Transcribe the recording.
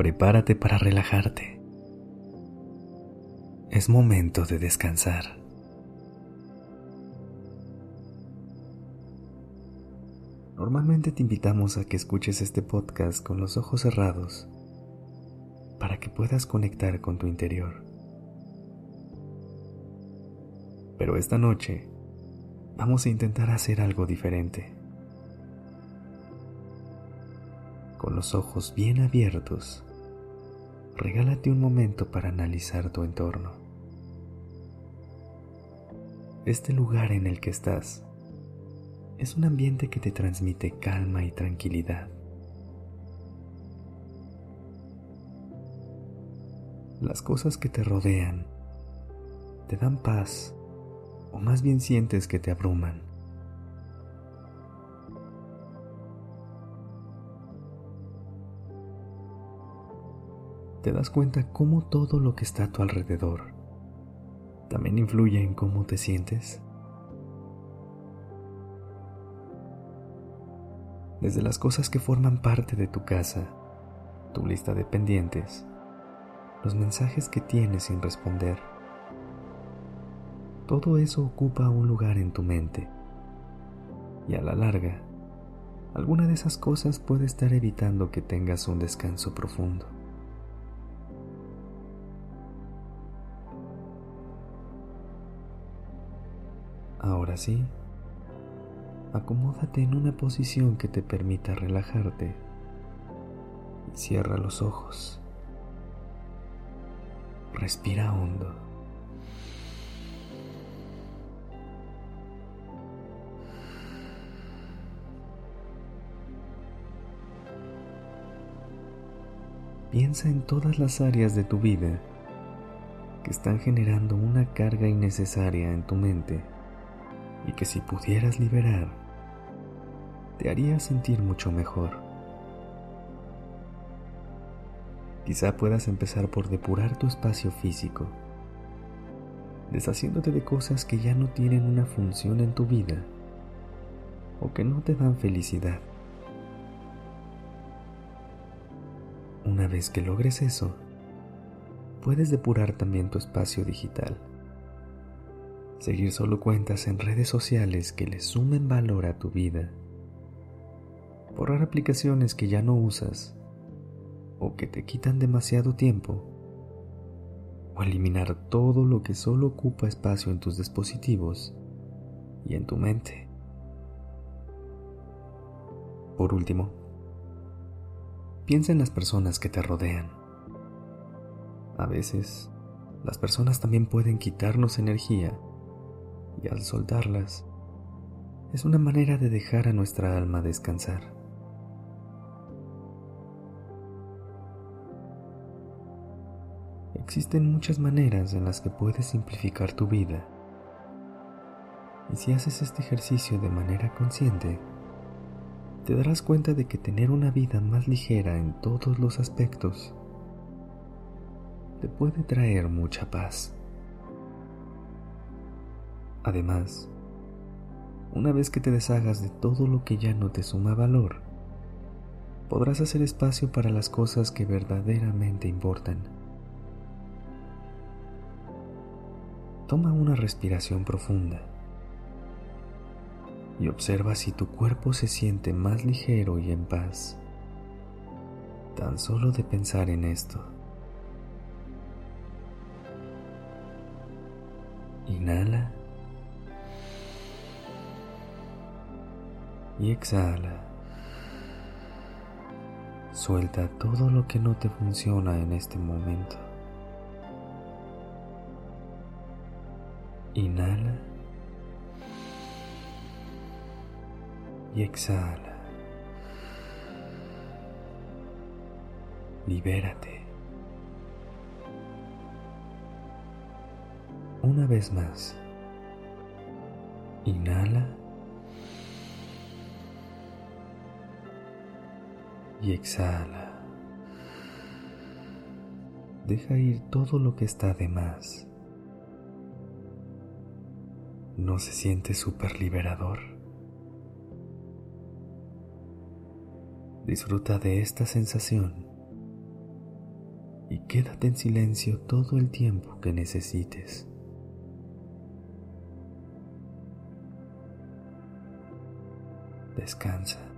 Prepárate para relajarte. Es momento de descansar. Normalmente te invitamos a que escuches este podcast con los ojos cerrados para que puedas conectar con tu interior. Pero esta noche vamos a intentar hacer algo diferente. Con los ojos bien abiertos, regálate un momento para analizar tu entorno. Este lugar en el que estás es un ambiente que te transmite calma y tranquilidad. Las cosas que te rodean te dan paz o más bien sientes que te abruman. Te das cuenta cómo todo lo que está a tu alrededor también influye en cómo te sientes. Desde las cosas que forman parte de tu casa, tu lista de pendientes, los mensajes que tienes sin responder. Todo eso ocupa un lugar en tu mente. Y a la larga, alguna de esas cosas puede estar evitando que tengas un descanso profundo. Ahora sí, acomódate en una posición que te permita relajarte cierra los ojos. Respira hondo. Piensa en todas las áreas de tu vida que están generando una carga innecesaria en tu mente y que si pudieras liberar, te haría sentir mucho mejor. Quizá puedas empezar por depurar tu espacio físico, deshaciéndote de cosas que ya no tienen una función en tu vida o que no te dan felicidad. Una vez que logres eso, puedes depurar también tu espacio digital seguir solo cuentas en redes sociales que le sumen valor a tu vida, borrar aplicaciones que ya no usas o que te quitan demasiado tiempo, o eliminar todo lo que solo ocupa espacio en tus dispositivos y en tu mente. Por último, piensa en las personas que te rodean. A veces, las personas también pueden quitarnos energía y al soltarlas, es una manera de dejar a nuestra alma descansar. Existen muchas maneras en las que puedes simplificar tu vida. Y si haces este ejercicio de manera consciente, te darás cuenta de que tener una vida más ligera en todos los aspectos te puede traer mucha paz. Además, una vez que te deshagas de todo lo que ya no te suma valor, podrás hacer espacio para las cosas que verdaderamente importan. Toma una respiración profunda y observa si tu cuerpo se siente más ligero y en paz, tan solo de pensar en esto. Inhala. y exhala. Suelta todo lo que no te funciona en este momento. Inhala y exhala. Libérate. Una vez más. Inhala Exhala. Deja ir todo lo que está de más. ¿No se siente súper liberador? Disfruta de esta sensación y quédate en silencio todo el tiempo que necesites. Descansa.